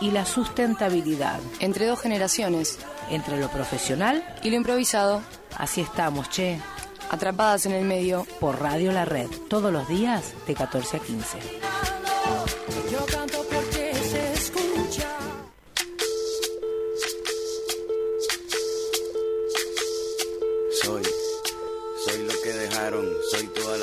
y la sustentabilidad. Entre dos generaciones. Entre lo profesional y lo improvisado. Así estamos, che. Atrapadas en el medio. Por Radio La Red. Todos los días de 14 a 15.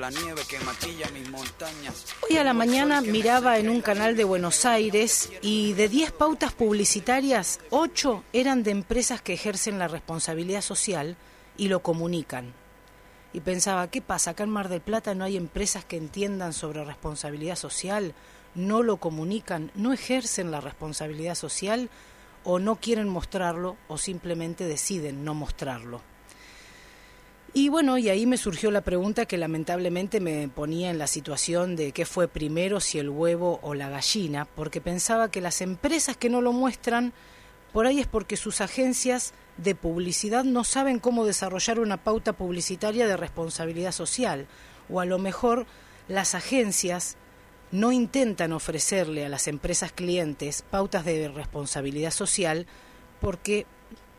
la nieve que maquilla mis montañas. Hoy a la mañana miraba en un canal de Buenos Aires y de 10 pautas publicitarias, 8 eran de empresas que ejercen la responsabilidad social y lo comunican. Y pensaba, ¿qué pasa? Acá en Mar del Plata no hay empresas que entiendan sobre responsabilidad social, no lo comunican, no ejercen la responsabilidad social o no quieren mostrarlo o simplemente deciden no mostrarlo. Y bueno, y ahí me surgió la pregunta que lamentablemente me ponía en la situación de qué fue primero, si el huevo o la gallina, porque pensaba que las empresas que no lo muestran, por ahí es porque sus agencias de publicidad no saben cómo desarrollar una pauta publicitaria de responsabilidad social, o a lo mejor las agencias no intentan ofrecerle a las empresas clientes pautas de responsabilidad social porque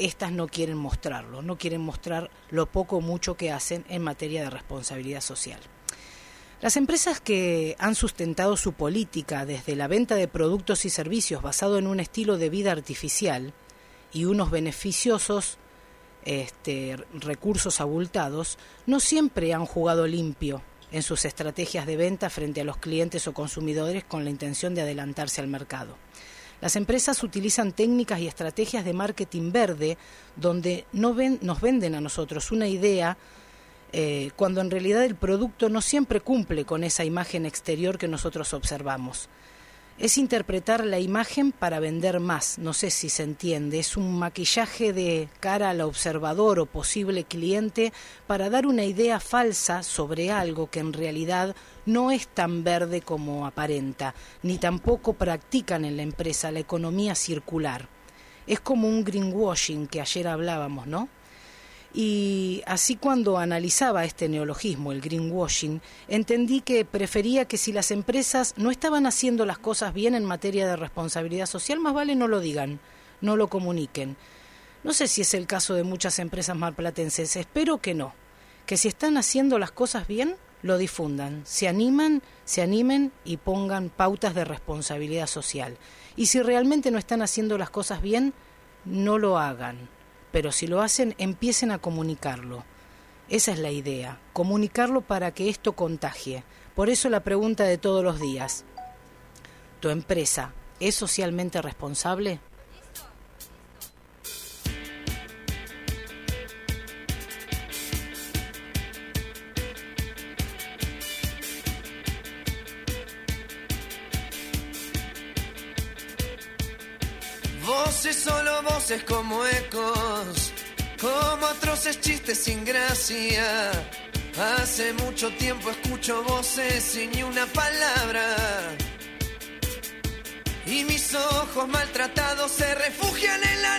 estas no quieren mostrarlo, no quieren mostrar lo poco o mucho que hacen en materia de responsabilidad social. Las empresas que han sustentado su política desde la venta de productos y servicios basado en un estilo de vida artificial y unos beneficiosos este, recursos abultados, no siempre han jugado limpio en sus estrategias de venta frente a los clientes o consumidores con la intención de adelantarse al mercado. Las empresas utilizan técnicas y estrategias de marketing verde donde no ven, nos venden a nosotros una idea eh, cuando en realidad el producto no siempre cumple con esa imagen exterior que nosotros observamos es interpretar la imagen para vender más, no sé si se entiende, es un maquillaje de cara al observador o posible cliente para dar una idea falsa sobre algo que en realidad no es tan verde como aparenta, ni tampoco practican en la empresa la economía circular. Es como un greenwashing que ayer hablábamos, ¿no? Y así cuando analizaba este neologismo, el greenwashing, entendí que prefería que si las empresas no estaban haciendo las cosas bien en materia de responsabilidad social, más vale no lo digan, no lo comuniquen. No sé si es el caso de muchas empresas malplatenses, espero que no, que si están haciendo las cosas bien, lo difundan, se animan, se animen y pongan pautas de responsabilidad social. Y si realmente no están haciendo las cosas bien, no lo hagan pero si lo hacen, empiecen a comunicarlo. Esa es la idea, comunicarlo para que esto contagie. Por eso la pregunta de todos los días, ¿tu empresa es socialmente responsable? voces, solo voces como ecos, como atroces chistes sin gracia. Hace mucho tiempo escucho voces sin ni una palabra. Y mis ojos maltratados se refugian en la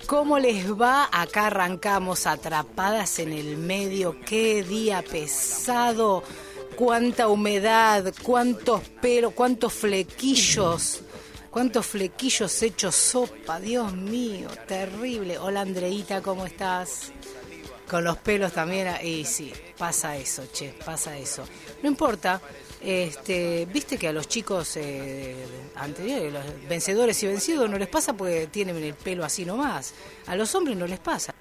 ¿cómo les va? Acá arrancamos atrapadas en el medio, qué día pesado, cuánta humedad, cuántos pelos, cuántos flequillos, cuántos flequillos hechos sopa, Dios mío, terrible. Hola Andreita, ¿cómo estás? Con los pelos también, ah, y sí, pasa eso, che, pasa eso. No importa, este, Viste que a los chicos eh, anteriores, los vencedores y vencidos, no les pasa porque tienen el pelo así nomás. A los hombres no les pasa.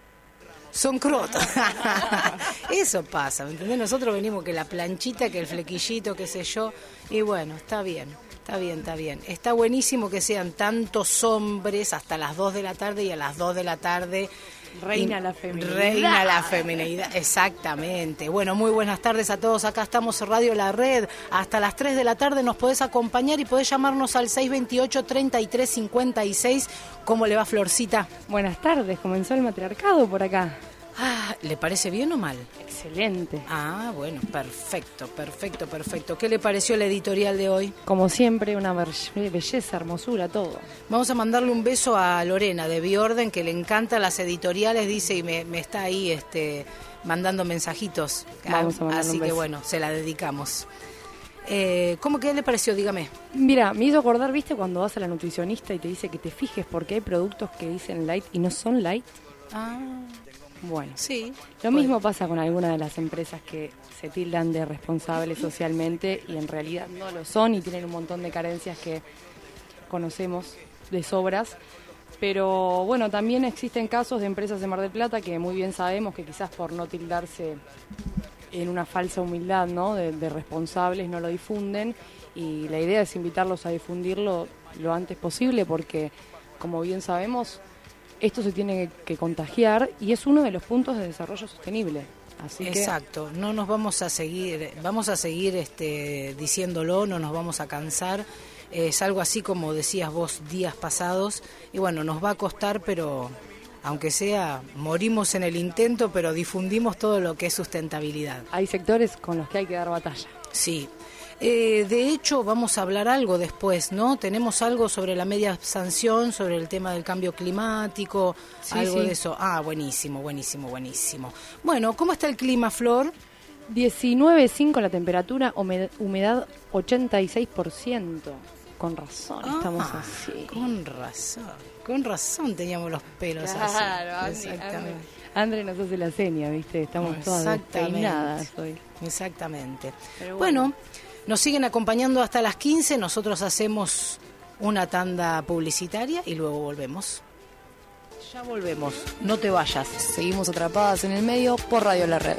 Son crotos. Eso pasa, ¿me entendés? Nosotros venimos que la planchita, que el flequillito, qué sé yo. Y bueno, está bien, está bien, está bien. Está buenísimo que sean tantos hombres hasta las 2 de la tarde y a las 2 de la tarde Reina la feminidad. Reina la feminidad, exactamente. Bueno, muy buenas tardes a todos. Acá estamos en Radio La Red. Hasta las 3 de la tarde nos podés acompañar y podés llamarnos al 628-3356. ¿Cómo le va Florcita? Buenas tardes, comenzó el matriarcado por acá. Ah, ¿Le parece bien o mal? Excelente. Ah, bueno, perfecto, perfecto, perfecto. ¿Qué le pareció la editorial de hoy? Como siempre, una be- belleza, hermosura, todo. Vamos a mandarle un beso a Lorena de Biorden, que le encantan las editoriales, dice, y me, me está ahí este, mandando mensajitos. Vamos a Así un que beso. bueno, se la dedicamos. Eh, ¿Cómo que le pareció? Dígame. Mira, me hizo acordar, ¿viste? Cuando vas a la nutricionista y te dice que te fijes porque hay productos que dicen light y no son light. Ah, Bueno, sí. lo mismo pasa con algunas de las empresas que se tildan de responsables socialmente y en realidad no lo son y tienen un montón de carencias que conocemos de sobras. Pero bueno, también existen casos de empresas de Mar del Plata que muy bien sabemos que quizás por no tildarse en una falsa humildad ¿no? de, de responsables no lo difunden y la idea es invitarlos a difundirlo lo antes posible porque como bien sabemos esto se tiene que contagiar y es uno de los puntos de desarrollo sostenible. Así que Exacto, no nos vamos a seguir, vamos a seguir este, diciéndolo, no nos vamos a cansar. Es algo así como decías vos días pasados y bueno, nos va a costar, pero aunque sea, morimos en el intento, pero difundimos todo lo que es sustentabilidad. hay sectores con los que hay que dar batalla. Sí. Eh, de hecho, vamos a hablar algo después, ¿no? Tenemos algo sobre la media sanción, sobre el tema del cambio climático, Sí, algo sí. de eso. Ah, buenísimo, buenísimo, buenísimo. Bueno, ¿cómo está el clima, Flor? 19.5 la temperatura, humed- humedad 86%. Con razón estamos Ah, así. Con razón, con razón teníamos los pelos Claro, así. Exactamente. André nos hace la seña, ¿viste? Estamos todas despeinadas hoy. Exactamente. Pero bueno. bueno. Nos siguen acompañando hasta las 15. Nosotros hacemos una tanda publicitaria y luego volvemos. Ya volvemos. No te vayas. Seguimos atrapadas en el medio por Radio La Red.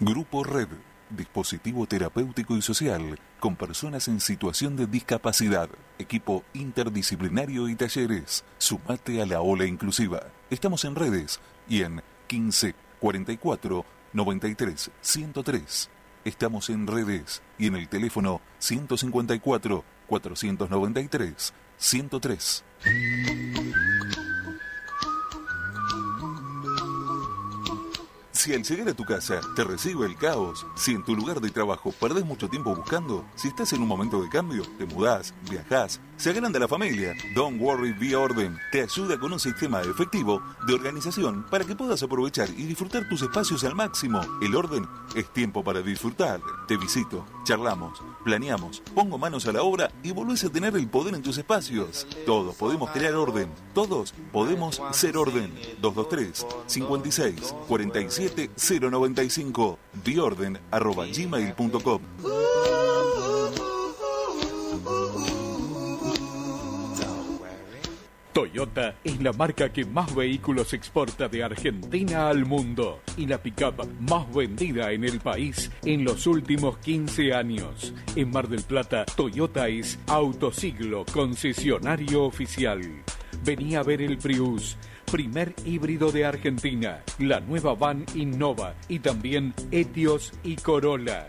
Grupo Red, dispositivo terapéutico y social con personas en situación de discapacidad, equipo interdisciplinario y talleres. Sumate a la ola inclusiva. Estamos en redes y en 15 44 93 103. Estamos en redes y en el teléfono 154 493 103. Si al llegar a tu casa te recibe el caos, si en tu lugar de trabajo perdés mucho tiempo buscando, si estás en un momento de cambio, te mudás, viajás, se agranda la familia, Don't Worry Be Orden te ayuda con un sistema efectivo de organización para que puedas aprovechar y disfrutar tus espacios al máximo. El orden es tiempo para disfrutar. Te visito, charlamos, planeamos, pongo manos a la obra y volvés a tener el poder en tus espacios. Todos podemos crear orden, todos podemos ser orden. 223 56 47 095 biorden Toyota es la marca que más vehículos exporta de Argentina al mundo y la pickup más vendida en el país en los últimos 15 años. En Mar del Plata, Toyota es Autosiglo, concesionario oficial. Vení a ver el Prius, primer híbrido de Argentina, la nueva van Innova y también Etios y Corolla.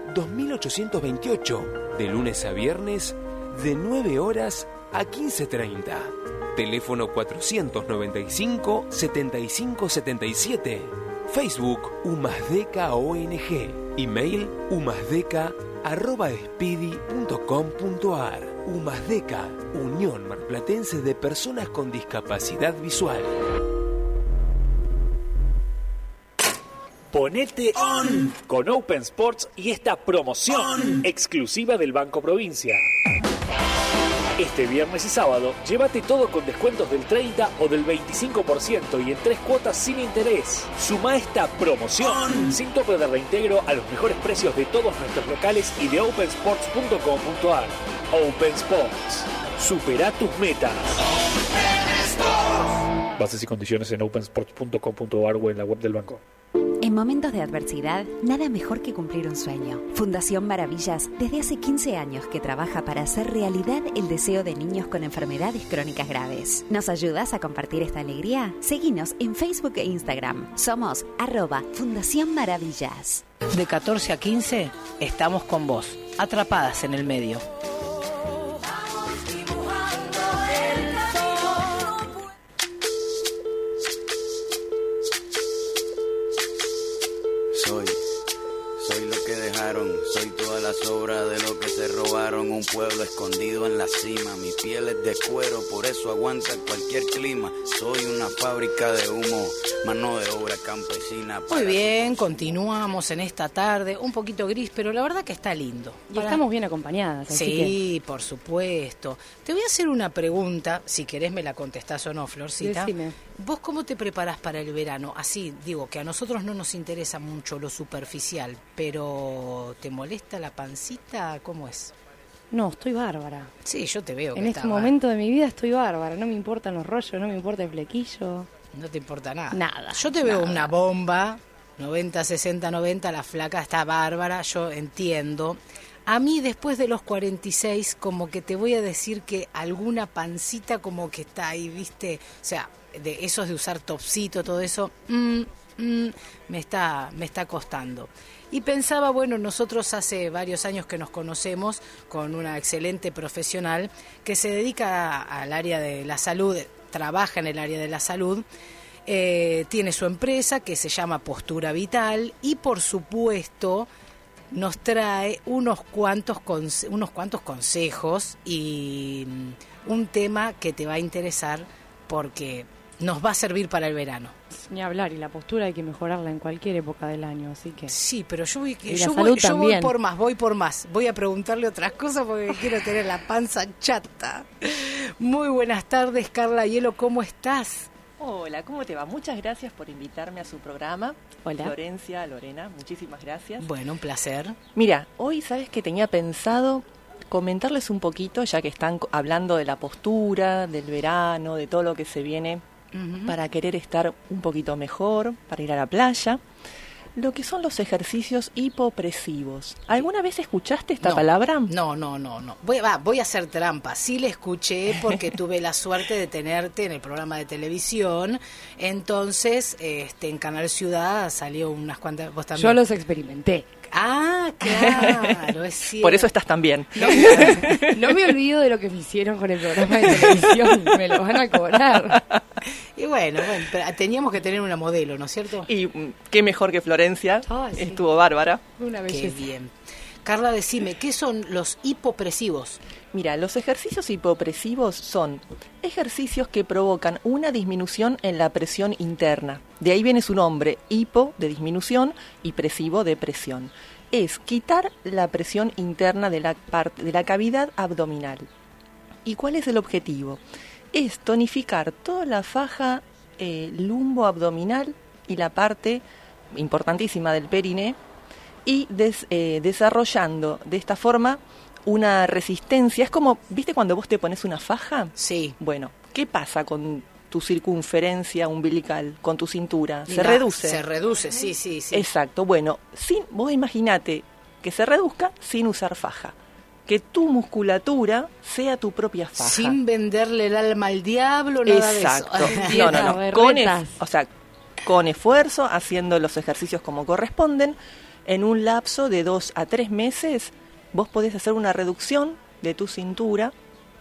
2828, de lunes a viernes, de 9 horas a 15.30. Teléfono 495-7577. Facebook Humasdeca ONG. Email humasdeca.speedy.com.ar. Humasdeca, Unión Marplatense de Personas con Discapacidad Visual. Ponete on con Open Sports y esta promoción exclusiva del Banco Provincia. Este viernes y sábado, llévate todo con descuentos del 30 o del 25% y en tres cuotas sin interés. Suma esta promoción sin tope de reintegro a los mejores precios de todos nuestros locales y de opensports.com.ar. Open Sports. Supera tus metas. Bases y condiciones en opensports.com.ar o en la web del banco. En momentos de adversidad, nada mejor que cumplir un sueño. Fundación Maravillas, desde hace 15 años que trabaja para hacer realidad el deseo de niños con enfermedades crónicas graves. ¿Nos ayudas a compartir esta alegría? Seguinos en Facebook e Instagram. Somos arroba Fundación Maravillas. De 14 a 15 estamos con vos, atrapadas en el medio. Soy toda la sobra de lo que se robaron. Un pueblo escondido en la cima, mi piel es de cuero, por eso aguanta cualquier clima. Soy una fábrica de humo, mano de obra campesina. Muy bien, continuamos en esta tarde, un poquito gris, pero la verdad que está lindo. Y estamos bien acompañadas, así Sí, por supuesto. Te voy a hacer una pregunta, si querés me la contestás o no, Florcita. Decime. ¿Vos cómo te preparás para el verano? Así, digo, que a nosotros no nos interesa mucho lo superficial, pero ¿te molesta la pancita? ¿Cómo es? No, estoy bárbara. Sí, yo te veo. En que este momento de mi vida estoy bárbara. No me importan los rollos, no me importa el flequillo. No te importa nada. Nada, Yo te veo nada. una bomba, 90, 60, 90, la flaca está bárbara, yo entiendo. A mí después de los 46 como que te voy a decir que alguna pancita como que está ahí, ¿viste? O sea, de esos de usar topsito, todo eso, mm, mm, me está me está costando. Y pensaba, bueno, nosotros hace varios años que nos conocemos con una excelente profesional que se dedica al área de la salud, trabaja en el área de la salud, eh, tiene su empresa que se llama Postura Vital y por supuesto nos trae unos cuantos, unos cuantos consejos y mm, un tema que te va a interesar porque nos va a servir para el verano. Ni hablar, y la postura hay que mejorarla en cualquier época del año, así que... Sí, pero yo voy, yo voy, yo voy por más, voy por más. Voy a preguntarle otras cosas porque quiero tener la panza chata. Muy buenas tardes, Carla Hielo, ¿cómo estás? Hola, ¿cómo te va? Muchas gracias por invitarme a su programa. Hola. Florencia, Lorena, muchísimas gracias. Bueno, un placer. Mira, hoy sabes que tenía pensado comentarles un poquito, ya que están hablando de la postura, del verano, de todo lo que se viene para querer estar un poquito mejor, para ir a la playa. Lo que son los ejercicios hipopresivos. ¿Alguna vez escuchaste esta No, palabra? No, no, no, no. Voy, va, voy a hacer trampa. Sí le escuché porque tuve la suerte de tenerte en el programa de televisión. Entonces, este, en Canal Ciudad salió unas cuantas. ¿Vos también? Yo los experimenté. Ah, claro, es cierto. Por eso estás tan bien. No, no me olvido de lo que me hicieron con el programa de televisión. Me lo van a cobrar. Y bueno, bueno, pero teníamos que tener una modelo, ¿no es cierto? Y mm, qué mejor que Florencia. Ay, sí. Estuvo bárbara. Una Qué belleza. bien. Carla, decime, ¿qué son los hipopresivos? Mira, los ejercicios hipopresivos son ejercicios que provocan una disminución en la presión interna. De ahí viene su nombre, hipo de disminución y presivo de presión. Es quitar la presión interna de la, parte, de la cavidad abdominal. ¿Y cuál es el objetivo? Es tonificar toda la faja eh, lumbo-abdominal y la parte importantísima del periné y des- eh, desarrollando de esta forma una resistencia. Es como, ¿viste cuando vos te pones una faja? Sí. Bueno, ¿qué pasa con tu circunferencia umbilical, con tu cintura? Se reduce. Se reduce, sí, sí, sí. Exacto. Bueno, sin, vos imaginate que se reduzca sin usar faja. Que tu musculatura sea tu propia faja. Sin venderle el alma al diablo, nada Exacto. de eso. No, no, no. Con, es- o sea, con esfuerzo, haciendo los ejercicios como corresponden, en un lapso de dos a tres meses, vos podés hacer una reducción de tu cintura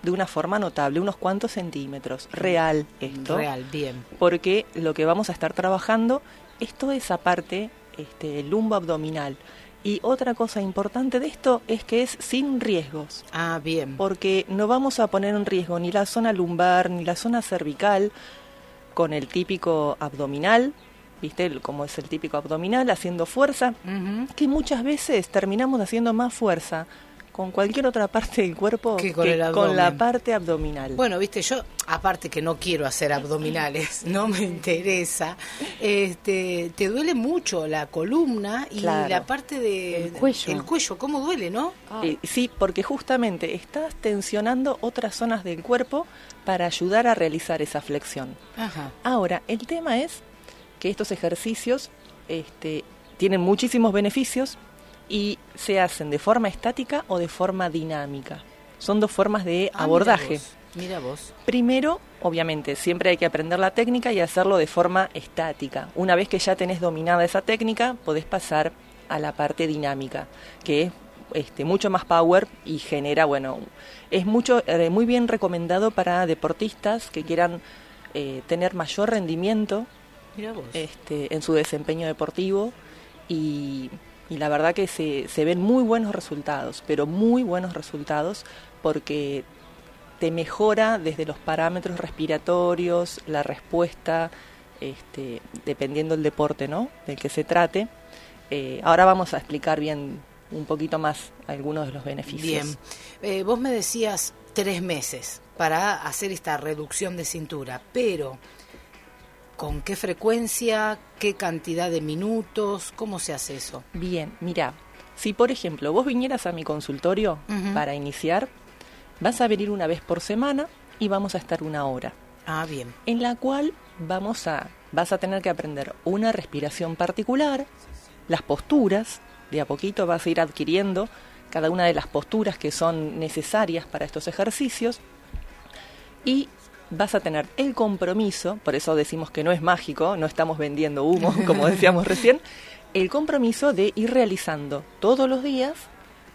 de una forma notable, unos cuantos centímetros. Real esto. Real, bien. Porque lo que vamos a estar trabajando es toda esa parte este, lumbo abdominal. Y otra cosa importante de esto es que es sin riesgos Ah, bien. porque no vamos a poner en riesgo ni la zona lumbar ni la zona cervical con el típico abdominal, ¿viste? El- Como es el típico abdominal, haciendo fuerza, que muchas veces terminamos haciendo más fuerza con cualquier otra parte del cuerpo Que con el la parte abdominal. Bueno, viste, yo, aparte que no quiero hacer abdominales, no me interesa, este, te duele mucho la columna y Claro. la parte de... El cuello. El cuello, ¿cómo duele, no? Eh, sí, porque justamente estás tensionando otras zonas del cuerpo para ayudar a realizar esa flexión. Ajá. Ahora, el tema es que estos ejercicios este, tienen muchísimos beneficios y se hacen de forma estática o de forma dinámica. Son dos formas de Ah, abordaje. Mira vos. Mira vos. Primero, obviamente, siempre hay que aprender la técnica y hacerlo de forma estática. Una vez que ya tenés dominada esa técnica, podés pasar a la parte dinámica, que es este, mucho más power y genera, bueno, es mucho, eh, muy bien recomendado para deportistas que quieran eh, tener mayor rendimiento. Este, en su desempeño deportivo y, y la verdad que se, se ven muy buenos resultados, pero muy buenos resultados porque te mejora desde los parámetros respiratorios, la respuesta, este, dependiendo del deporte ¿no? del que se trate. Eh, ahora vamos a explicar bien un poquito más algunos de los beneficios. Bien. Eh, vos me decías tres meses para hacer esta reducción de cintura, pero ¿con qué frecuencia? ¿Qué cantidad de minutos? ¿Cómo se hace eso? Bien, mira, si por ejemplo vos vinieras a mi consultorio para iniciar, vas a venir una vez por semana y vamos a estar una hora, Ah, bien. en la cual vamos a, vas a tener que aprender una respiración particular, las posturas, de a poquito vas a ir adquiriendo cada una de las posturas que son necesarias para estos ejercicios y vas a tener el compromiso, por eso decimos que no es mágico, no estamos vendiendo humo, como decíamos recién, el compromiso de ir realizando todos los días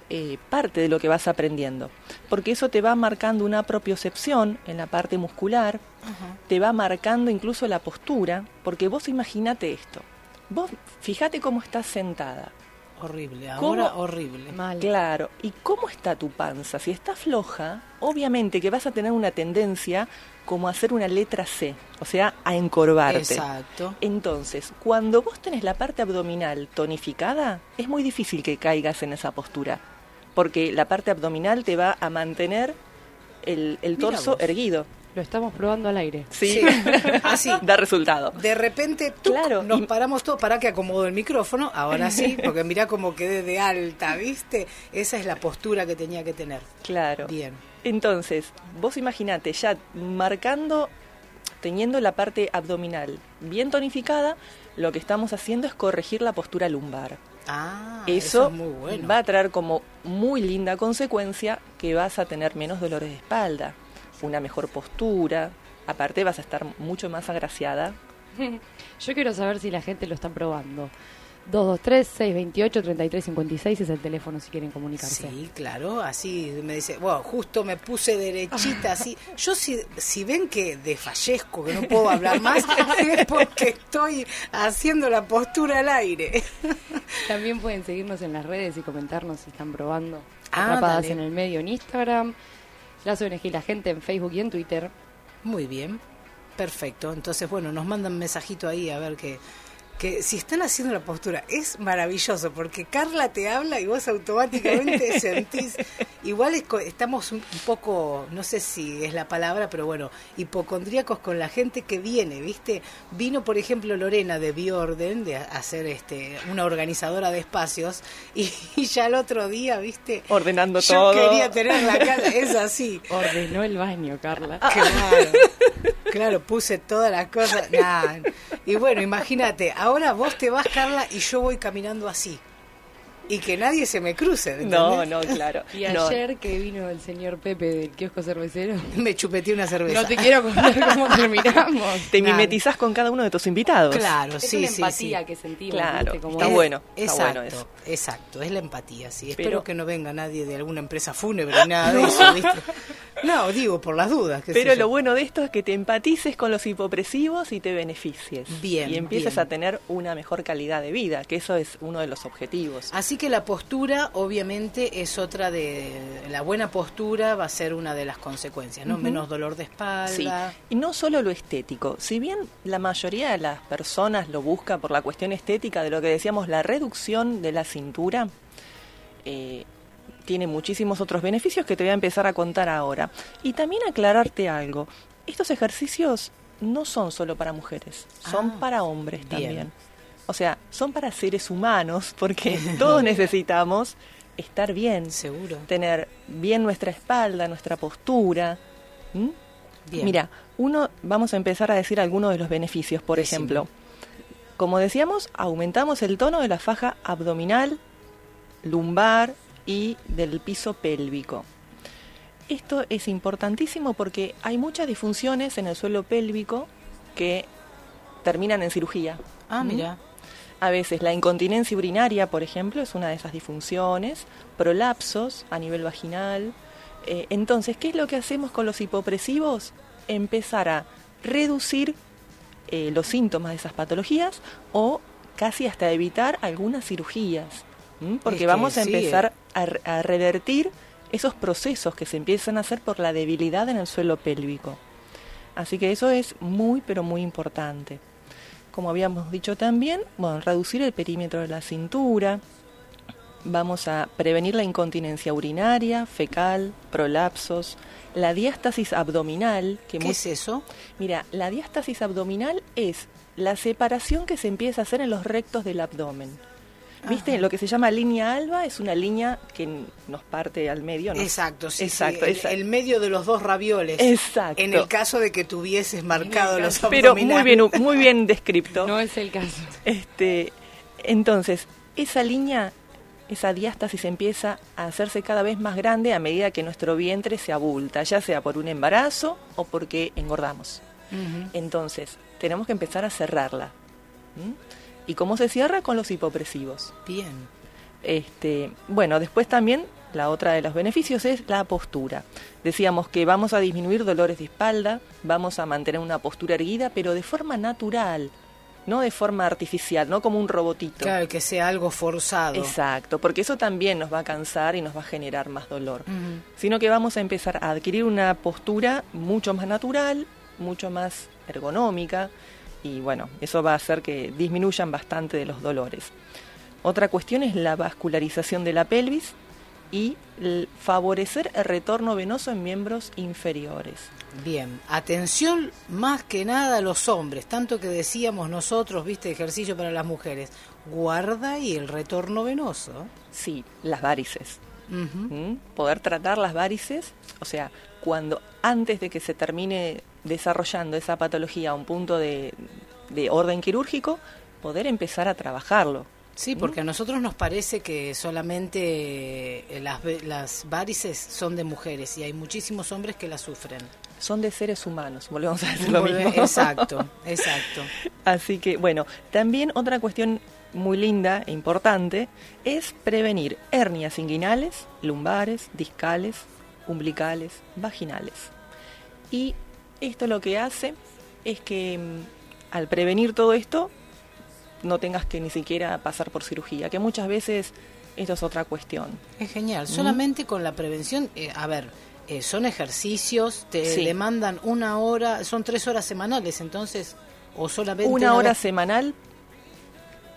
eh, parte de lo que vas aprendiendo, porque eso te va marcando una propiocepción en la parte muscular, te va marcando incluso la postura, porque vos imagínate esto, vos fíjate cómo estás sentada, Horrible. ¿Cómo? Ahora horrible. Mal. Claro, ¿y cómo está tu panza? Si está floja, obviamente que vas a tener una tendencia como a hacer una letra C, o sea, a encorvarte. Exacto. Entonces, cuando vos tenés la parte abdominal tonificada, es muy difícil que caigas en esa postura, porque la parte abdominal te va a mantener el, el torso erguido. Lo estamos probando al aire. Sí, Sí. Así. da resultado. De repente tuc, Claro, nos y- paramos todos para que acomodo el micrófono. Ahora sí, porque mirá cómo quedé de alta, ¿viste? Esa es la postura que tenía que tener. Claro. Bien. Entonces, vos imaginate ya marcando, teniendo la parte abdominal bien tonificada, lo que estamos haciendo es corregir la postura lumbar. Ah, eso es muy bueno. va a traer como muy linda consecuencia que vas a tener menos dolores de espalda, una mejor postura, aparte vas a estar mucho más agraciada. Yo quiero saber si la gente lo está probando. 223-628-3356 es el teléfono si quieren comunicarse. Sí, claro, así me dice, bueno, justo me puse derechita, así. Yo si, si ven que desfallezco, que no puedo hablar más, es porque estoy haciendo la postura al aire. También pueden seguirnos en las redes y comentarnos si están probando. Ah, Atrapadas dale. en el medio en Instagram. Las ONG y la gente en Facebook y en Twitter. Muy bien, perfecto. Entonces, bueno, nos mandan mensajito ahí a ver qué, que si están haciendo la postura es maravilloso porque Carla te habla y vos automáticamente sentís igual es estamos un, poco no sé si es la palabra pero bueno hipocondríacos con la gente que viene viste vino por ejemplo Lorena de Biorden de hacer este una organizadora de espacios y, y ya el otro día viste Ordenando yo todo. quería tener la cara es así Ordenó el baño, Carla. Claro, claro, puse todas las cosas. Nah. Y bueno, imagínate, ahora vos te vas, Carla, y yo voy caminando así. Y que nadie se me cruce. No, ¿entendés? no, claro. Y No. ayer que vino el señor Pepe del kiosco cervecero, Me chupeteé una cerveza. no te quiero contar cómo terminamos. Te Nada. mimetizás con cada uno de tus invitados. Claro, Es sí, una sí, empatía sí. que sentimos. Claro, ¿viste? Como está es- bueno. Está Exacto, bueno eso. exacto, es la empatía, sí. Pero- Espero que no venga nadie de alguna empresa fúnebre, nada de eso, ¿viste? No, digo, por las dudas. sé Pero lo bueno de esto es que te empatices con los hipopresivos y te beneficies. Bien, Y empieces bien. a tener una mejor calidad de vida, que eso es uno de los objetivos. Así que la postura, obviamente, es otra de. La buena postura va a ser una de las consecuencias, ¿no? Menos dolor de espalda. Sí, y no solo lo estético. Si bien la mayoría de las personas lo busca por la cuestión estética de lo que decíamos, la reducción de la cintura, eh, tiene muchísimos otros beneficios que te voy a empezar a contar ahora. Y también aclararte algo. Estos ejercicios no son solo para mujeres, son Ah, para hombres bien. también. O sea, son para seres humanos porque todos necesitamos estar bien, Seguro. tener bien nuestra espalda, nuestra postura. Mira, uno, vamos a empezar a decir algunos de los beneficios. Por Decime. ejemplo, como decíamos, aumentamos el tono de la faja abdominal, lumbar y del piso pélvico. Esto es importantísimo porque hay muchas disfunciones en el suelo pélvico que terminan en cirugía. Ah, ¿m? mira. A veces la incontinencia urinaria, por ejemplo, es una de esas disfunciones, prolapsos a nivel vaginal. Eh, entonces, ¿qué es lo que hacemos con los hipopresivos? Empezar a reducir eh, los síntomas de esas patologías o casi hasta evitar algunas cirugías. ¿M? Porque Es vamos a empezar eh. a, a revertir esos procesos que se empiezan a hacer por la debilidad en el suelo pélvico. Así que eso es muy, pero muy importante. Como habíamos dicho también, bueno, reducir el perímetro de la cintura. Vamos a prevenir la incontinencia urinaria, fecal, prolapsos, la diástasis abdominal. Que ¿Qué es eso? Mira, la diástasis abdominal es la separación que se empieza a hacer en los rectos del abdomen. ¿Viste? Ajá. Lo que se llama línea alba es una línea que nos parte al medio. ¿no? Exacto, sí, Exacto, sí, el, el medio de los dos ravioles. Exacto. En el caso de que tuvieses marcado los Pero muy abdominales. bien, muy bien descripto. No es el caso. Este, entonces, esa línea, esa diástasis empieza a hacerse cada vez más grande a medida que nuestro vientre se abulta, ya sea por un embarazo o porque engordamos. Entonces, tenemos que empezar a cerrarla. ¿Mm? ¿Y cómo se cierra? Con los hipopresivos. Bien. Este, bueno, después también la otra de los beneficios es la postura. Decíamos que vamos a disminuir dolores de espalda, vamos a mantener una postura erguida, pero de forma natural, no de forma artificial, no como un robotito. Claro, que sea algo forzado. Exacto, porque eso también nos va a cansar y nos va a generar más dolor. Sino que vamos a empezar a adquirir una postura mucho más natural, mucho más ergonómica, y bueno, eso va a hacer que disminuyan bastante de los dolores. Otra cuestión es la vascularización de la pelvis y favorecer el retorno venoso en miembros inferiores. Bien, atención más que nada a los hombres, tanto que decíamos nosotros, viste, ejercicio para las mujeres, guarda y el retorno venoso. Sí, las varices. ¿Mm? Poder tratar las varices, o sea, cuando antes de que se termine desarrollando esa patología a un punto de, de orden quirúrgico, poder empezar a trabajarlo. Sí, porque a nosotros nos parece que solamente eh, las, las varices son de mujeres y hay muchísimos hombres que las sufren. Son de seres humanos, volvemos a decir lo mismo. Exacto, exacto. Así que, bueno, también otra cuestión muy linda e importante es prevenir hernias inguinales, lumbares, discales, umbilicales, vaginales. Y esto lo que hace es que mm, al prevenir todo esto no tengas que ni siquiera pasar por cirugía, que muchas veces esto es otra cuestión. Es genial. ¿Mm? Solamente con la prevención, eh, a ver, eh, son ejercicios, te Sí. demandan una hora, son tres horas semanales, entonces, o solamente Una hora vez- semanal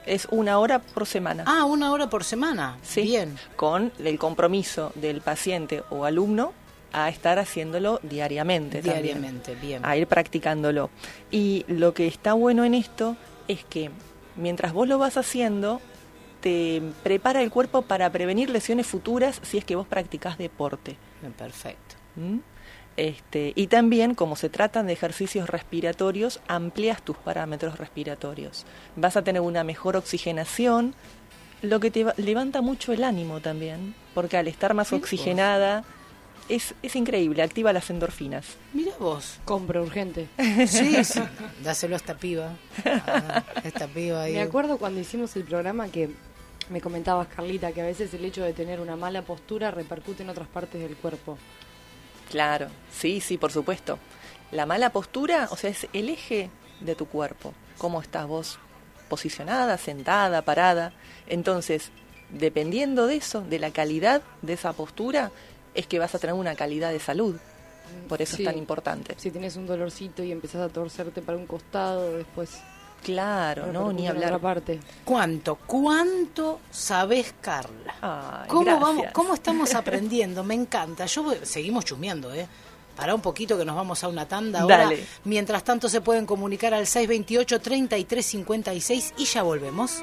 Es una hora por semana. Ah, una hora por semana. Sí. Bien. Con el compromiso del paciente o alumno a estar haciéndolo diariamente. también. Diariamente, bien. a ir practicándolo. Y lo que está bueno en esto es que mientras vos lo vas haciendo, te prepara el cuerpo para prevenir lesiones futuras si es que vos practicás deporte. Perfecto. ¿Mm? Este, y también, como se tratan de ejercicios respiratorios, amplias tus parámetros respiratorios. Vas a tener una mejor oxigenación, lo que te va- levanta mucho el ánimo también, porque al estar más oxigenada, es, es increíble, activa las endorfinas. Mira vos. Compro urgente. Sí, sí. Dáselo a esta piba. Ah, esta piba ahí. Me acuerdo cuando hicimos el programa que me comentabas, Carlita, que a veces el hecho de tener una mala postura repercute en otras partes del cuerpo. Claro, sí, sí, por supuesto. La mala postura, o sea, es el eje de tu cuerpo. ¿Cómo estás vos posicionada, sentada, parada? Entonces, dependiendo de eso, de la calidad de esa postura, es que vas a tener una calidad de salud. Por eso Sí. es tan importante. Si tienes un dolorcito y empezás a torcerte para un costado, después... Claro, no, ni hablar. otra parte. ¿Cuánto? ¿Cuánto sabes, Carla? Ay, ¿Cómo, gracias. vamos, ¿Cómo estamos aprendiendo? Me encanta. Yo voy- seguimos chusmeando, ¿eh? Para un poquito que nos vamos a una tanda ahora. Dale. Mientras tanto se pueden comunicar al 628-3356 y ya volvemos.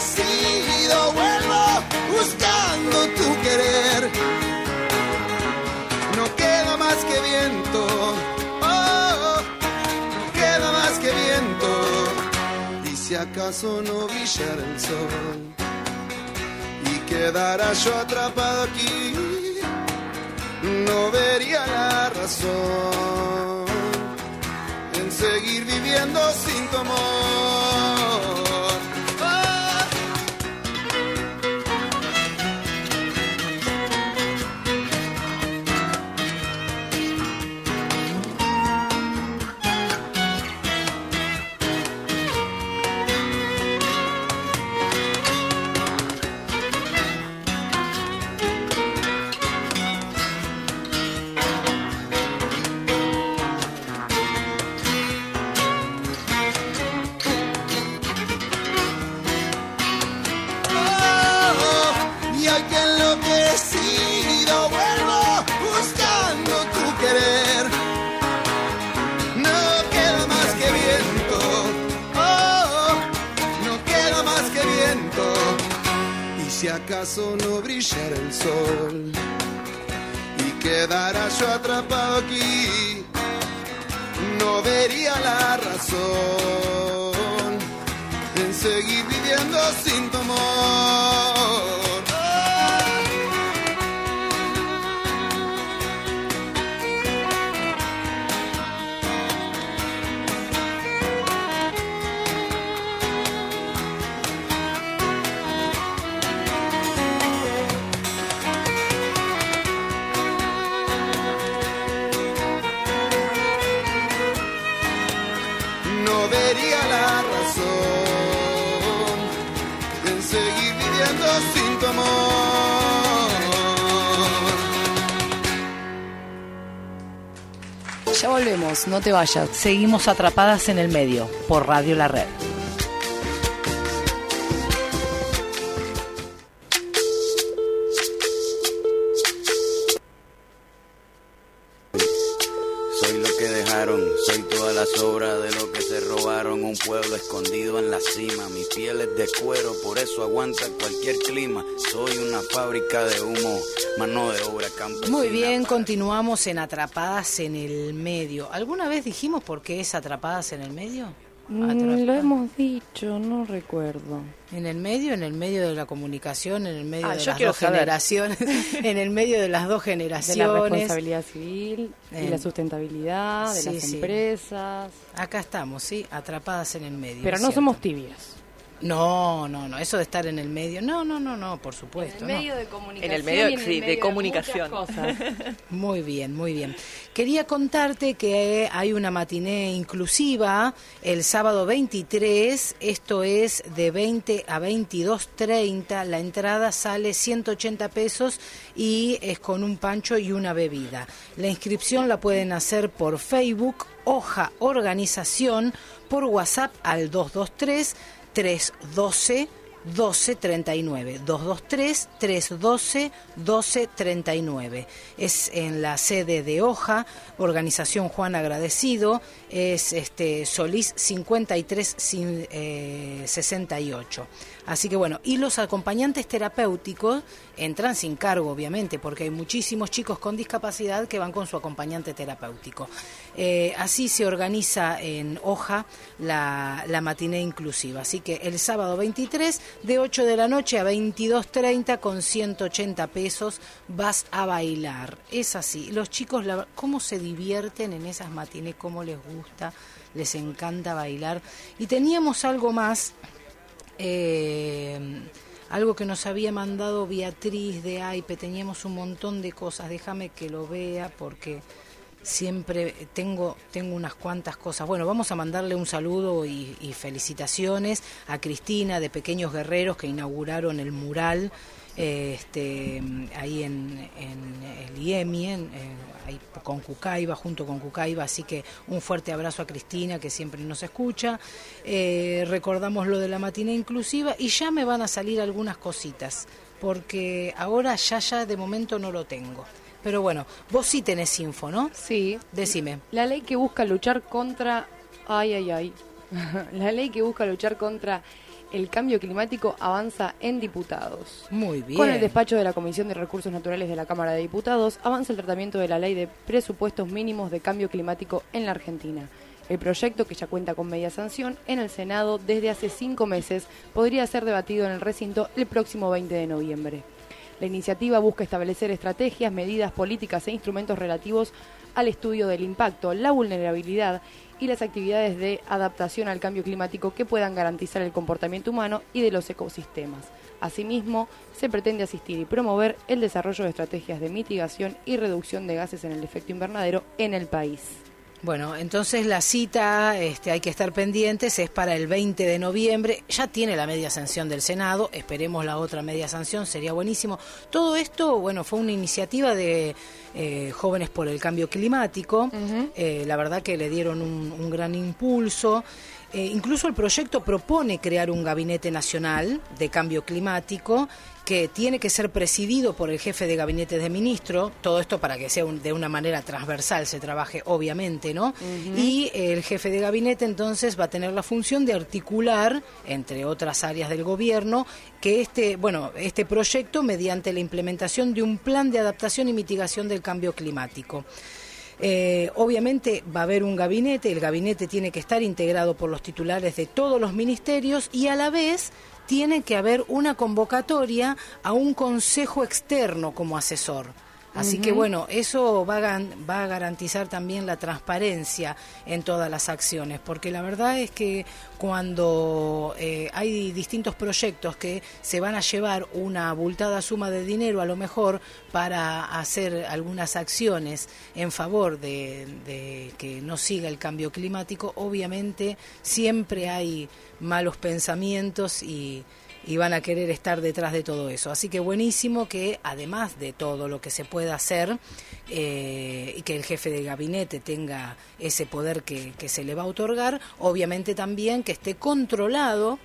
Enloquecido vuelvo buscando tu querer. No queda más que viento, oh, no queda más que viento. Y si acaso no brillara el sol y quedara yo atrapado aquí no vería la razón en seguir viviendo sin tu amor. Acaso no brillara el sol y quedara yo atrapado aquí, no vería la razón en seguir viviendo sin tu amor. No te vayas. Seguimos atrapadas en el medio por Radio La Red. Continuamos en Atrapadas en el Medio. ¿Alguna vez dijimos por qué es Atrapadas en el Medio? Mm, lo hemos dicho, no recuerdo. En el medio, en el medio de la comunicación, en el medio Ah, de las dos saber. generaciones, en el medio de las dos De generaciones. la responsabilidad civil, de Eh, la sustentabilidad, de sí, las sí. empresas. Acá estamos, sí, atrapadas en el medio. Pero no cierto. somos tibias. No, no, no, eso de estar en el medio, no, no, no, no, por supuesto. no. de comunicación. En el medio, y en el sí, de medio comunicación. cosas. Muy bien, muy bien. Quería contarte que hay una matiné inclusiva el sábado 23, esto es de 20 a 22.30, la entrada sale 180 pesos y es con un pancho y una bebida. La inscripción la pueden hacer por Facebook, Hoja Organización, por WhatsApp al 223 312 1239 223 312 1239 es en la sede de Hoja organización Juan Agradecido. Es este Solís 53 sin- eh, 68 así que bueno y los acompañantes terapéuticos entran sin cargo obviamente porque hay muchísimos chicos con discapacidad que van con su acompañante terapéutico Eh, así se organiza en Hoja la, la matiné inclusiva así que el sábado 23 de 8 de la noche a 22.30 con 180 pesos vas a bailar. Es así. Los chicos, la- ¿cómo se divierten en esas matines? ¿Cómo les gusta? Les encanta bailar. Y teníamos algo más, eh, algo que nos había mandado Beatriz de AIPE. Teníamos un montón de cosas. Déjame que lo vea porque siempre tengo tengo unas cuantas cosas. Bueno, vamos a mandarle un saludo y, felicitaciones a Cristina de Pequeños Guerreros que inauguraron el mural este ahí en, en el IEMI, en, eh, ahí con Cucaiba, junto con Cucaiba, así que un fuerte abrazo a Cristina que siempre nos escucha. Eh, recordamos lo de la matina inclusiva y ya me van a salir algunas cositas, porque ahora ya ya de momento no lo tengo. Pero bueno, vos sí tenés info, ¿no? Sí. Decime. La ley que busca luchar contra... Ay, ay, ay. La ley que busca luchar contra el cambio climático avanza en diputados. Muy bien. Con el despacho de la Comisión de Recursos Naturales de la Cámara de Diputados, avanza el tratamiento de la ley de presupuestos mínimos de cambio climático en la Argentina. El proyecto, que ya cuenta con media sanción en el Senado desde hace cinco meses, podría ser debatido en el recinto el próximo 20 de noviembre. La iniciativa busca establecer estrategias, medidas políticas e instrumentos relativos al estudio del impacto, la vulnerabilidad y las actividades de adaptación al cambio climático que puedan garantizar el comportamiento humano y de los ecosistemas. Asimismo, se pretende asistir y promover el desarrollo de estrategias de mitigación y reducción de gases en el efecto invernadero en el país. Bueno, entonces la cita, este, hay que estar pendientes, es para el 20 de noviembre. Ya tiene la media sanción del Senado, esperemos la otra media sanción, sería buenísimo. Todo esto, bueno, fue una iniciativa de eh, Jóvenes por el Cambio Climático. Eh, la verdad que le dieron un, un gran impulso. Eh, incluso el proyecto propone crear un gabinete nacional de cambio climático que tiene que ser presidido por el jefe de gabinete de ministro, todo esto para que sea un- de una manera transversal, se trabaje obviamente, ¿no? Y el jefe de gabinete entonces va a tener la función de articular, entre otras áreas del gobierno, que este, bueno, este proyecto mediante la implementación de un plan de adaptación y mitigación del cambio climático. Eh, obviamente va a haber un gabinete, el gabinete tiene que estar integrado por los titulares de todos los ministerios y a la vez tiene que haber una convocatoria a un consejo externo como asesor. Así que bueno, eso va a, va a garantizar también la transparencia en todas las acciones, porque la verdad es que cuando eh, hay distintos proyectos que se van a llevar una abultada suma de dinero a lo mejor para hacer algunas acciones en favor de, de que no siga el cambio climático, obviamente siempre hay malos pensamientos y, y van a querer estar detrás de todo eso. Así que buenísimo que además de todo lo que se pueda hacer eh, y que el jefe de gabinete tenga ese poder que, que se le va a otorgar, obviamente también que esté controlado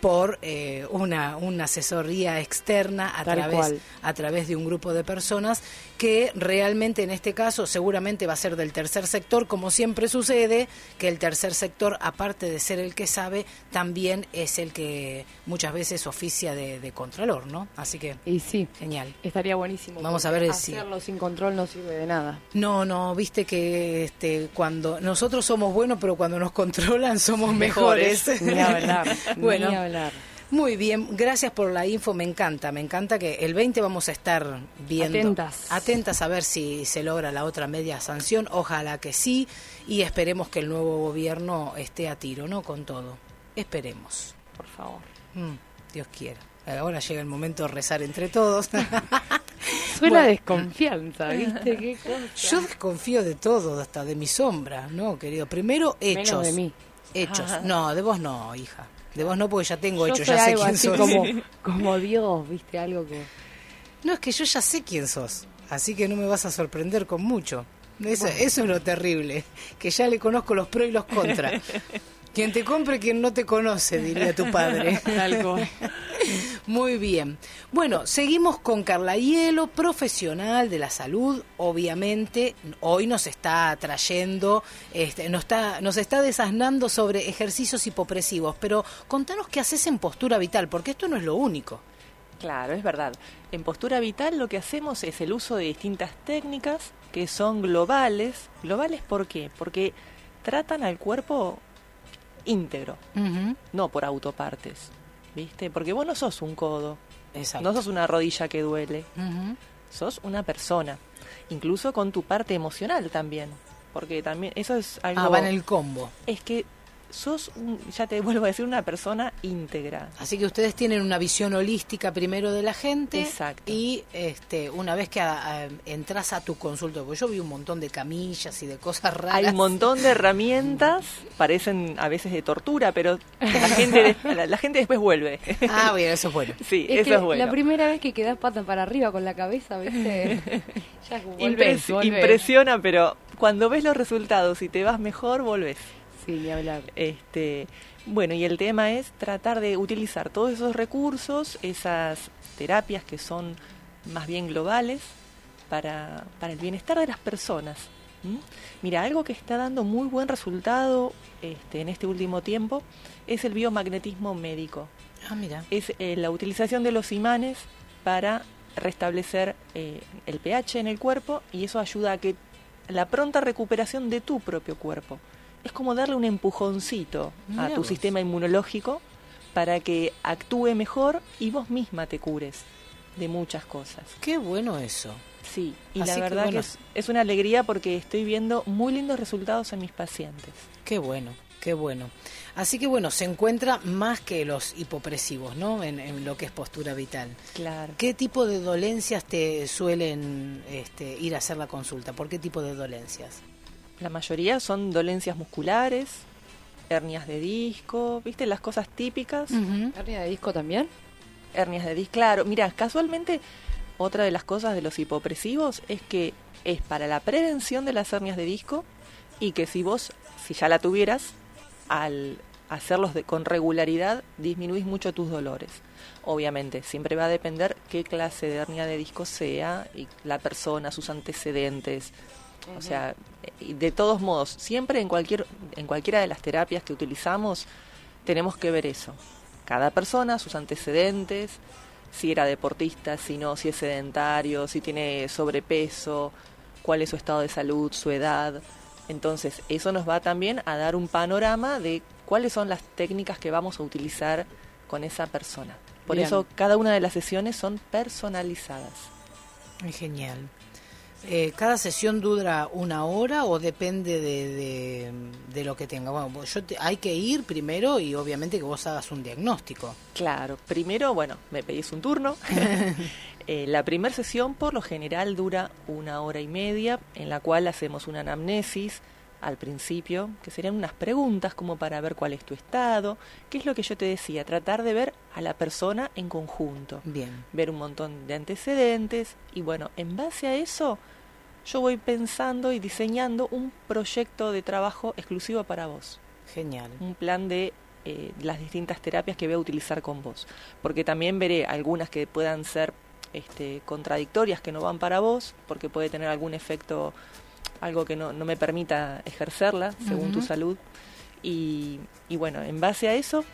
por eh, una, una asesoría externa a Tal través, cual. a través de un grupo de personas que realmente en este caso seguramente va a ser del tercer sector, como siempre sucede, que el tercer sector, aparte de ser el que sabe, también es el que muchas veces oficia de, de contralor, ¿no? Así que... Y sí, genial. Estaría buenísimo. Vamos a ver si- Hacerlo sin control no sirve de nada. No, no, viste que este, cuando nosotros somos buenos, pero cuando nos controlan somos Mejores. mejores. Ni hablar, bueno, ni hablar. Muy bien, gracias por la info, me encanta, me encanta que el 20 vamos a estar viendo. Atentas. Atentas a ver si se logra la otra media sanción, ojalá que sí, y esperemos que el nuevo gobierno esté a tiro, ¿no? Con todo. Esperemos. Por favor. Mm, Dios quiera. Ahora llega el momento de rezar entre todos. Suena Bueno. desconfianza, ¿viste? Qué cosa. Yo desconfío de todo, hasta de mi sombra, ¿no, querido? Primero, Menos hechos. de mí. Hechos. Ajá. No, de vos no, hija. De vos no, porque ya tengo Yo hechos, soy ya sé quién sos. como, como Dios, ¿viste? Algo que... No, es que yo ya sé quién sos, así que no me vas a sorprender con mucho. Eso, eso es lo terrible, que ya le conozco los pros y los contras. Quien te compre, quien no te conoce, diría tu padre. Cual. Muy bien. Bueno, seguimos con Carla Hielo, profesional de la salud. Obviamente, hoy nos está trayendo, este, nos, está, nos está desasnando sobre ejercicios hipopresivos. Pero contanos qué haces en postura vital, porque esto no es lo único. Claro, es verdad. En postura vital lo que hacemos es el uso de distintas técnicas que son globales. ¿Globales por qué? Porque tratan al cuerpo íntegro, no por autopartes. ¿Viste? Porque vos no sos un codo, Exacto. no sos una rodilla que duele, sos una persona, incluso con tu parte emocional también. Porque también eso es algo... Ah, va en el combo. Es que sos, un- ya te vuelvo a decir, una persona íntegra. Así que ustedes tienen una visión holística primero de la gente Exacto. y este una vez que a- a- entras a tu consulta, porque yo vi un montón de camillas y de cosas raras. Hay un montón de herramientas, parecen a veces de tortura, pero la gente, la, la gente después vuelve. Ah, bien, eso es bueno. Sí, Es eso que es bueno. la primera vez que quedás pata para arriba con la cabeza, ¿viste? ya volvés, Impres- volvés. Impresiona, pero cuando ves los resultados y te vas mejor, volvés. Sí, ni hablar. Este, bueno, y el tema es tratar de utilizar todos esos recursos, esas terapias que son más bien globales para, para el bienestar de las personas. Mira, algo que está dando muy buen resultado este, en este último tiempo es el biomagnetismo médico. Ah, mira. Es eh, la utilización de los imanes para restablecer eh, el pH en el cuerpo y eso ayuda a que la pronta recuperación de tu propio cuerpo. Es como darle un empujoncito Mirá a tu vos. sistema inmunológico para que actúe mejor y vos misma te cures de muchas cosas. Qué bueno eso. Sí, y Así la que, verdad que, bueno. es, es una alegría porque estoy viendo muy lindos resultados en mis pacientes. Qué bueno, qué bueno. Así que bueno, se encuentra más que los hipopresivos, ¿no? En, en lo que es postura vital. Claro. ¿Qué tipo de dolencias te suelen este, ir a hacer la consulta? ¿Por qué tipo de dolencias? La mayoría son dolencias musculares, hernias de disco, ¿viste? Las cosas típicas. ¿Hernia de disco también? Hernias de disco, claro. Mira, casualmente, otra de las cosas de los hipopresivos es que es para la prevención de las hernias de disco y que si vos, si ya la tuvieras, al hacerlos de- con regularidad, disminuís mucho tus dolores. Obviamente, siempre va a depender qué clase de hernia de disco sea y la persona, sus antecedentes. O sea, y de todos modos, siempre en cualquier en cualquiera de las terapias que utilizamos tenemos que ver eso. Cada persona, sus antecedentes, si era deportista, si no, si es sedentario, si tiene sobrepeso, cuál es su estado de salud, su edad. Entonces, eso nos va también a dar un panorama de cuáles son las técnicas que vamos a utilizar con esa persona. Por Bien. eso cada una de las sesiones son personalizadas. Genial. Eh, ¿Cada sesión dura una hora o depende de, de, de lo que tenga? Bueno, pues yo te- hay que ir primero y obviamente que vos hagas un diagnóstico. Claro, primero, bueno, me pedís un turno. Eh, la primera sesión por lo general dura una hora y media, en la cual hacemos una anamnesis al principio, que serían unas preguntas como para ver cuál es tu estado, qué es lo que yo te decía, tratar de ver a la persona en conjunto, Bien. ver un montón de antecedentes y bueno, en base a eso yo voy pensando y diseñando un proyecto de trabajo exclusivo para vos Genial. un plan de eh, las distintas terapias que voy a utilizar con vos. Porque también veré algunas que puedan ser este, contradictorias, que no van para vos, porque puede tener algún efecto, algo que no, no me permita ejercerla según tu salud. Y, y bueno, en base a eso,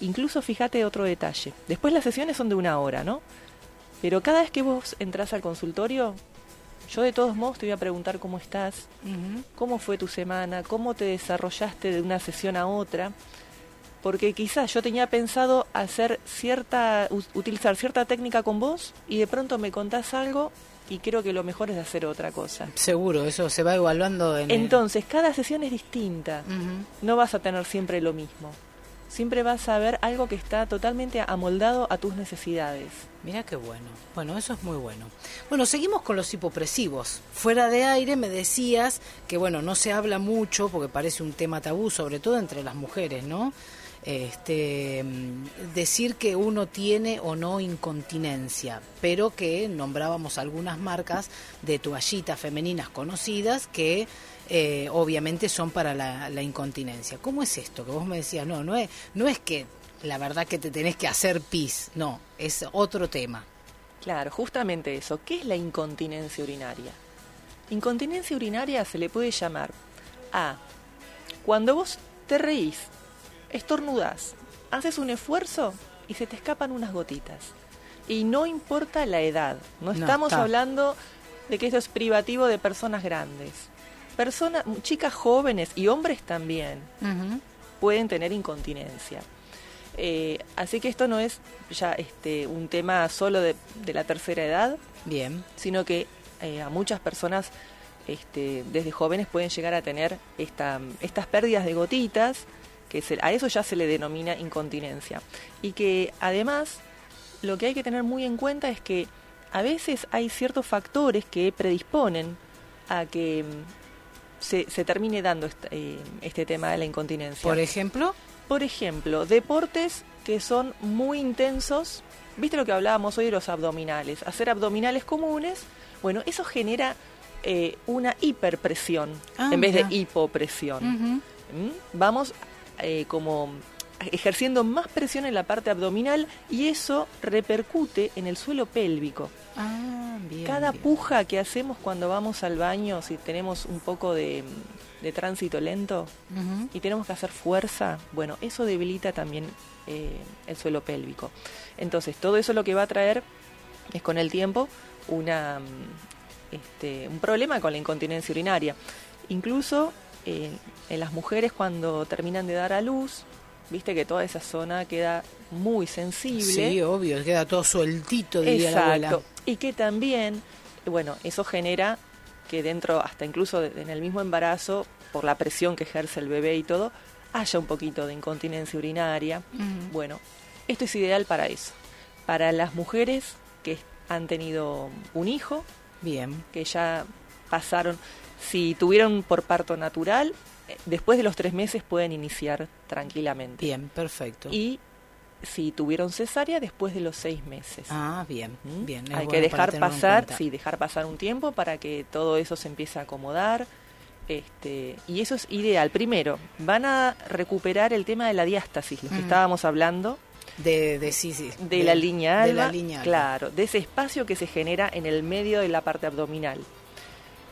incluso fíjate otro detalle. Después las sesiones son de una hora, ¿no? Pero cada vez que vos entras al consultorio, yo de todos modos te voy a preguntar cómo estás, cómo fue tu semana, cómo te desarrollaste de una sesión a otra, porque quizás yo tenía pensado hacer cierta, utilizar cierta técnica con vos y de pronto me contás algo y creo que lo mejor es hacer otra cosa. Seguro, eso se va evaluando en Entonces, cada sesión es distinta. No vas a tener siempre lo mismo. Siempre vas a ver algo que está totalmente amoldado a tus necesidades. Mira qué bueno. Bueno, eso es muy bueno. Bueno, seguimos con los hipopresivos. Fuera de aire me decías que, bueno, no se habla mucho porque parece un tema tabú, sobre todo entre las mujeres, ¿no? Este, mm, decir que uno tiene o no incontinencia, pero que nombrábamos algunas marcas de toallitas femeninas conocidas que eh, obviamente son para la, la incontinencia. ¿Cómo es esto? Que vos me decías, no, no es, no es que la verdad que te tenés que hacer pis, no, es otro tema. Claro, justamente eso. ¿Qué es la incontinencia urinaria? Incontinencia urinaria se le puede llamar a cuando vos te reís, estornudás, haces un esfuerzo y se te escapan unas gotitas. Y no importa la edad, no No, estamos está. hablando de que esto es privativo de personas grandes. Personas, chicas jóvenes y hombres también pueden tener incontinencia. Eh, así que esto no es ya este, un tema solo de, de la tercera edad, bien, sino que eh, a muchas personas este, desde jóvenes pueden llegar a tener esta, estas pérdidas de gotitas, que se- a eso ya se le denomina incontinencia. Y que además lo que hay que tener muy en cuenta es que a veces hay ciertos factores que predisponen a que mm, se, se termine dando este, eh, este tema de la incontinencia. Por ejemplo, Por ejemplo, deportes que son muy intensos. ¿Viste lo que hablábamos hoy de los abdominales? Hacer abdominales comunes, bueno, eso genera eh, una hiperpresión Ah, en vez mira. de hipopresión. ¿Mm? Vamos eh, como ejerciendo más presión en la parte abdominal y eso repercute en el suelo pélvico. Ah, bien. Cada bien. puja que hacemos cuando vamos al baño, si tenemos un poco de, de tránsito lento y tenemos que hacer fuerza, bueno, eso debilita también eh, el suelo pélvico. Entonces, todo eso lo que va a traer es con el tiempo una, mm, este, un problema con la incontinencia urinaria. Incluso eh, en las mujeres cuando terminan de dar a luz, viste que toda esa zona queda muy sensible. Sí, obvio, queda todo sueltito, diría la abuela. Exacto. Y que también, bueno, eso genera que dentro, hasta incluso en el mismo embarazo, por la presión que ejerce el bebé y todo, haya un poquito de incontinencia urinaria. Bueno, esto es ideal para eso. Para las mujeres que han tenido un hijo, bien, que ya pasaron, si tuvieron por parto natural, eh, después de los tres meses pueden iniciar tranquilamente. Bien, perfecto. Y si tuvieron cesárea, después de los seis meses. Ah, bien, bien. es Hay bueno que dejar pasar, sí, dejar pasar un tiempo para que todo eso se empiece a acomodar. Este, y eso es ideal. Primero, van a recuperar el tema de la diástasis, lo que Ujú. estábamos hablando. De, de, sí, sí, de, la línea de la línea alba. claro, de ese espacio que se genera en el medio de la parte abdominal.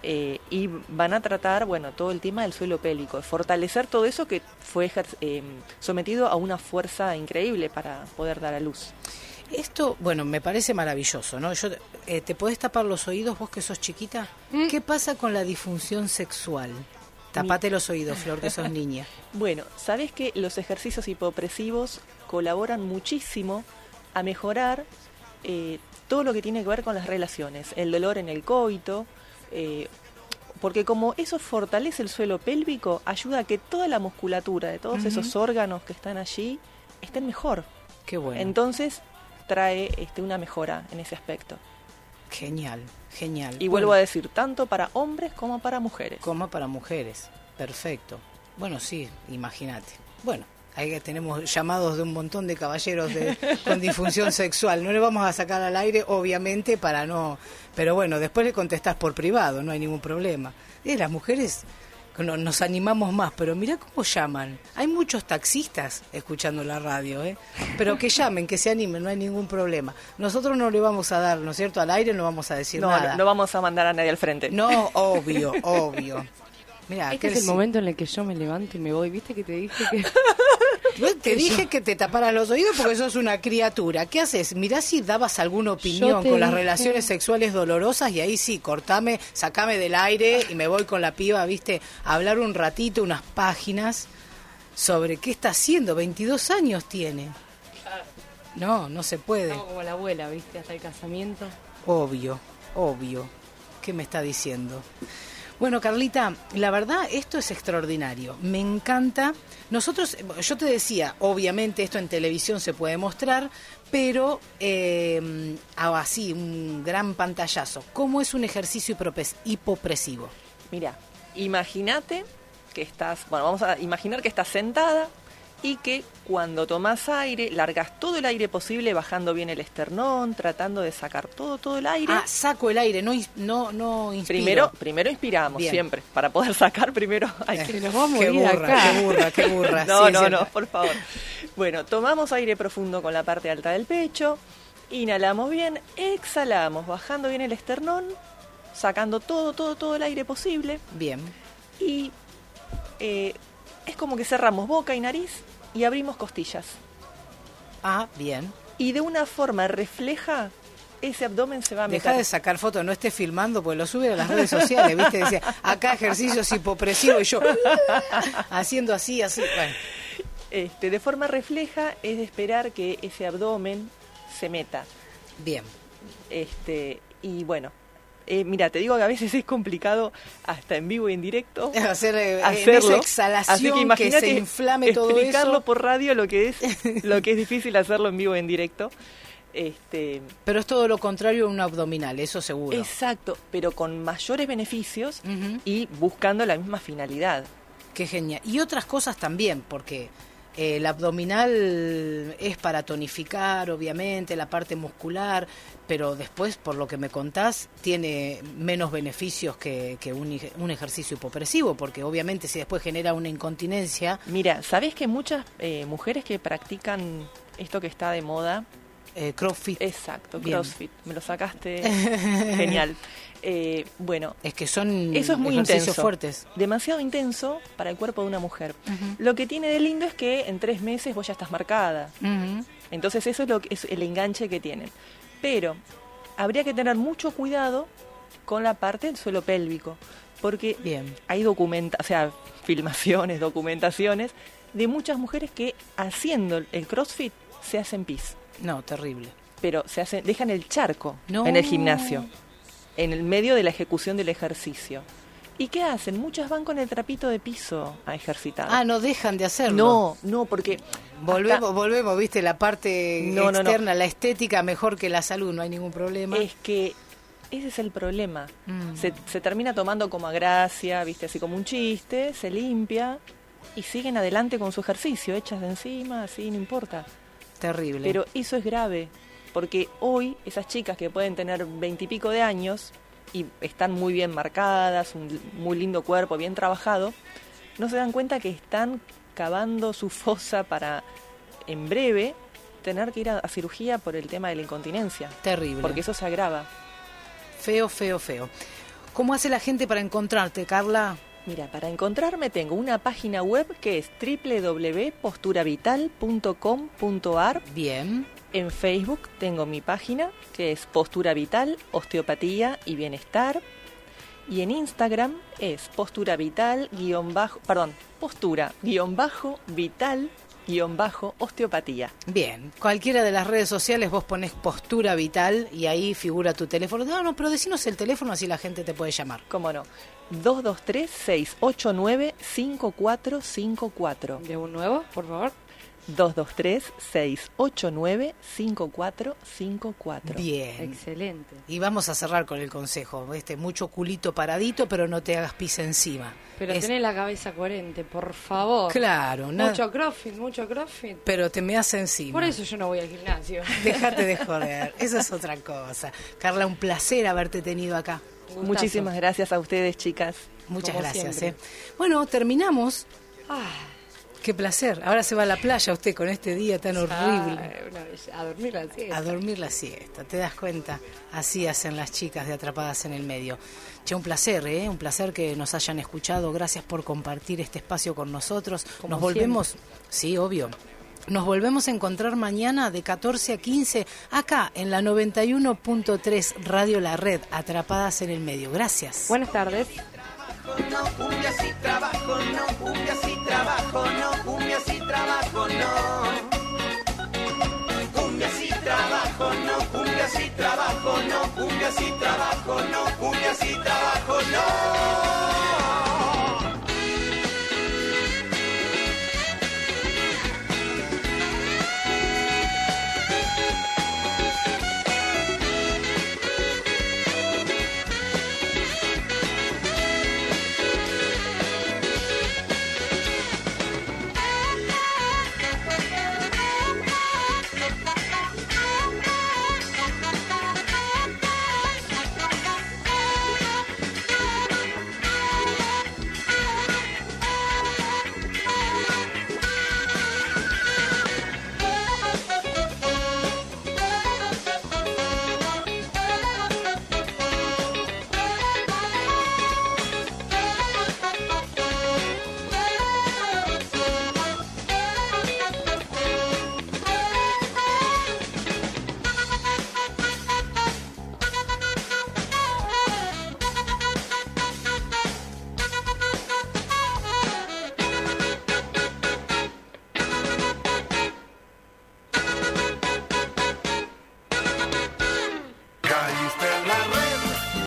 Eh, y van a tratar, bueno, todo el tema del suelo pélvico, fortalecer todo eso que fue ejer- eh, sometido a una fuerza increíble para poder dar a luz. Esto, bueno, me parece maravilloso, ¿no? Yo, eh, ¿Te podés tapar los oídos vos que sos chiquita? ¿Qué pasa con la disfunción sexual? Tapate los oídos, Flor, que sos niña. Bueno, sabes que los ejercicios hipopresivos colaboran muchísimo a mejorar eh, todo lo que tiene que ver con las relaciones, el dolor en el coito, eh, porque como eso fortalece el suelo pélvico, ayuda a que toda la musculatura de todos esos órganos que están allí estén mejor. Qué bueno. Entonces trae este, una mejora en ese aspecto. Genial, genial. Y vuelvo Bueno, a decir, tanto para hombres como para mujeres. Como para mujeres. Perfecto. Bueno, sí, imagínate. Bueno, ahí tenemos llamados de un montón de caballeros de, con disfunción sexual. No le vamos a sacar al aire, obviamente, para no... Pero bueno, después le contestás por privado, no hay ningún problema. Eh, las mujeres no- nos animamos más, pero mira cómo llaman. Hay muchos taxistas escuchando la radio, ¿eh? Pero que llamen, que se animen, no hay ningún problema. Nosotros no le vamos a dar, ¿no es cierto? Al aire no vamos a decir No, nada. no, no vamos a mandar a nadie al frente. No, obvio, obvio. Mira, Este es el momento en el que yo me levanto y me voy. ¿Viste que te dije que.? Te dije que te taparas los oídos porque sos una criatura. ¿Qué haces? Mirá si dabas alguna opinión con las dije- relaciones sexuales dolorosas y ahí sí, cortame, sacame del aire y me voy con la piba, viste, a hablar un ratito, unas páginas sobre qué está haciendo. 22 años tiene. No, no se puede. Estamos como la abuela, ¿viste? Hasta el casamiento. Obvio, obvio. ¿Qué me está diciendo? Bueno, Carlita, la verdad esto es extraordinario. Me encanta. Nosotros, yo te decía, obviamente esto en televisión se puede mostrar, pero eh, ah, así, un gran pantallazo. ¿Cómo es un ejercicio hipopres- hipopresivo? Mira, imagínate que estás, bueno, vamos a imaginar que estás sentada y que cuando tomas aire, largas todo el aire posible bajando bien el esternón, tratando de sacar todo, todo el aire. Ah, saco el aire, no, no, no inspiro. Primero, primero inspiramos Bien. siempre. Para poder sacar primero hay que... nos vamos Qué burra, acá. qué burra, qué burra. no, Sí, no, no, por favor. Bueno, tomamos aire profundo con la parte alta del pecho, inhalamos bien, exhalamos, bajando bien el esternón, sacando todo, todo, todo el aire posible. Bien. Y eh, es como que cerramos boca y nariz y abrimos costillas. Ah, bien. Y de una forma refleja, ese abdomen se va a meter. Deja de sacar fotos, no estés filmando, porque lo sube a las redes sociales, ¿viste? Dice, acá ejercicios hipopresivos y yo haciendo así, así. Bueno, Este, de forma refleja es de esperar que ese abdomen se meta. bien. Este, y bueno, eh, mira, te digo que a veces es complicado hasta en vivo y en directo Hacer, eh, en hacerlo. esa exhalación Así que, que se inflame todo explicarlo eso. por radio lo que es lo que es difícil hacerlo en vivo y en directo. Este, Pero es todo lo contrario a un abdominal, eso seguro. exacto, pero con mayores beneficios y buscando la misma finalidad. Qué genial. Y otras cosas también, porque el abdominal es para tonificar, obviamente, la parte muscular, pero después, por lo que me contás, tiene menos beneficios que, que un, un ejercicio hipopresivo, porque obviamente si después genera una incontinencia... Mira, ¿sabés que muchas eh, mujeres que practican esto que está de moda? crossfit. Exacto, Bien. crossfit. Me lo sacaste genial. Eh, bueno, Es que son eso es muy intenso. fuertes. Demasiado intenso para el cuerpo de una mujer. Lo que tiene de lindo es que en tres meses vos ya estás marcada. Entonces eso es, lo que, es el enganche que tienen. Pero habría que tener mucho cuidado con la parte del suelo pélvico, porque Bien. hay documenta, o sea, filmaciones, documentaciones de muchas mujeres que haciendo el CrossFit se hacen pis, No, terrible. pero se hacen dejan el charco No. en el gimnasio, en el medio de la ejecución del ejercicio. ¿Y qué hacen? Muchas van con el trapito de piso a ejercitar. Ah, no dejan de hacerlo. No, no, porque Volvemos, volvemos, viste, la parte No, no, no. externa, la estética, mejor que la salud, no hay ningún problema. Es que ese es el problema. Mm. Se, se termina tomando como a gracia, viste, así como un chiste, se limpia y siguen adelante con su ejercicio, hechas de encima, así, no importa. Terrible. Pero eso es grave, porque hoy esas chicas que pueden tener veintipico de años y están muy bien marcadas, un muy lindo cuerpo, bien trabajado, no se dan cuenta que están cavando su fosa para en breve tener que ir a, a cirugía por el tema de la incontinencia. Terrible. Porque eso se agrava. Feo, feo, feo. ¿Cómo hace la gente para encontrarte, Carla? Mira, para encontrarme tengo una página web que es www.posturavital.com.ar. Bien. En Facebook tengo mi página que es Postura Vital, Osteopatía y Bienestar. Y en Instagram es postura vital guion bajo, perdón, postura guion bajo vital guion bajo osteopatía. Bien, cualquiera de las redes sociales vos pones postura vital y ahí figura tu teléfono. No, no, pero decinos el teléfono así la gente te puede llamar. ¿Cómo no? 223-689-5454. ¿De un nuevo, por favor? 223-689-5454. Bien. Excelente. Y vamos a cerrar con el consejo. Este, mucho culito paradito, pero no te hagas pis encima. Pero Es- tenés la cabeza coherente, por favor. Claro, nada- Mucho crossfit, mucho crossfit. Pero te me hace encima. Por eso yo no voy al gimnasio. Déjate de joder. Esa es otra cosa. Carla, un placer haberte tenido acá. Muchísimas gracias a ustedes, chicas. Muchas como gracias. ¿eh? Bueno, terminamos. Ah. Qué placer. Ahora se va a la playa usted con este día tan horrible. Una a dormir la siesta. A dormir la siesta, ¿te das cuenta? Así hacen las chicas de Atrapadas en el Medio. Che, un placer, ¿eh? Un placer que nos hayan escuchado. Gracias por compartir este espacio con nosotros. Como nos volvemos, sí, obvio. Nos volvemos a encontrar mañana de 14 a 15 acá en la 91.3 Radio La Red, Atrapadas en el Medio. Gracias. Buenas tardes trabajo, no, cumbia si trabajo, no, cumbia si trabajo, no, cumbia si trabajo, no. Cumbia si trabajo, no, cumbia si trabajo, no, cumbia si trabajo, no, cumbia si trabajo, no.